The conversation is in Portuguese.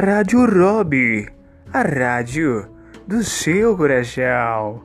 Rádio Rob, a rádio do seu coração.